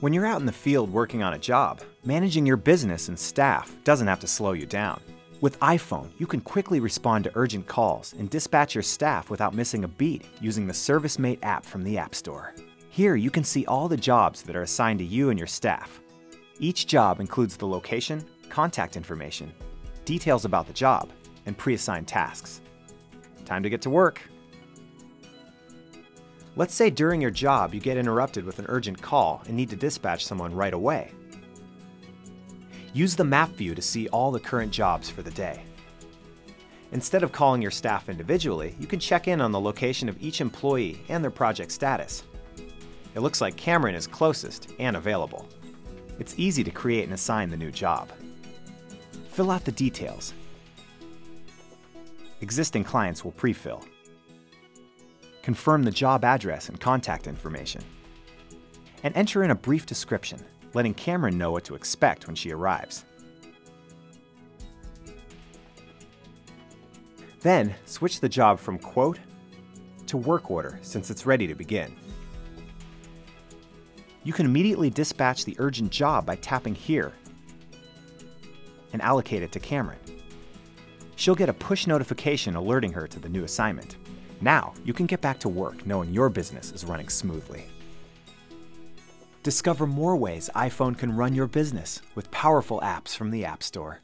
When you're out in the field working on a job, managing your business and staff doesn't have to slow you down. With iPhone, you can quickly respond to urgent calls and dispatch your staff without missing a beat using the ServiceMate app from the App Store. Here, you can see all the jobs that are assigned to you and your staff. Each job includes the location, contact information, details about the job, and pre assigned tasks. Time to get to work. Let's say during your job you get interrupted with an urgent call and need to dispatch someone right away. Use the map view to see all the current jobs for the day. Instead of calling your staff individually, you can check in on the location of each employee and their project status. It looks like Cameron is closest and available. It's easy to create and assign the new job. Fill out the details. Existing clients will pre-fill. Confirm the job address and contact information. And enter in a brief description, letting Cameron know what to expect when she arrives. Then, switch the job from quote to work order since it's ready to begin. You can immediately dispatch the urgent job by tapping here and allocate it to Cameron. She'll get a push notification alerting her to the new assignment. Now, you can get back to work knowing your business is running smoothly. Discover more ways iPhone can run your business with powerful apps from the App Store.